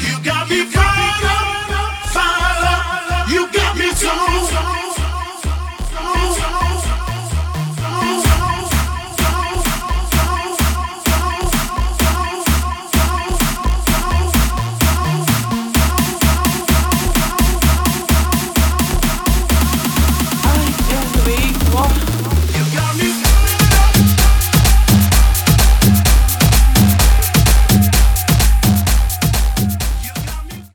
You got me.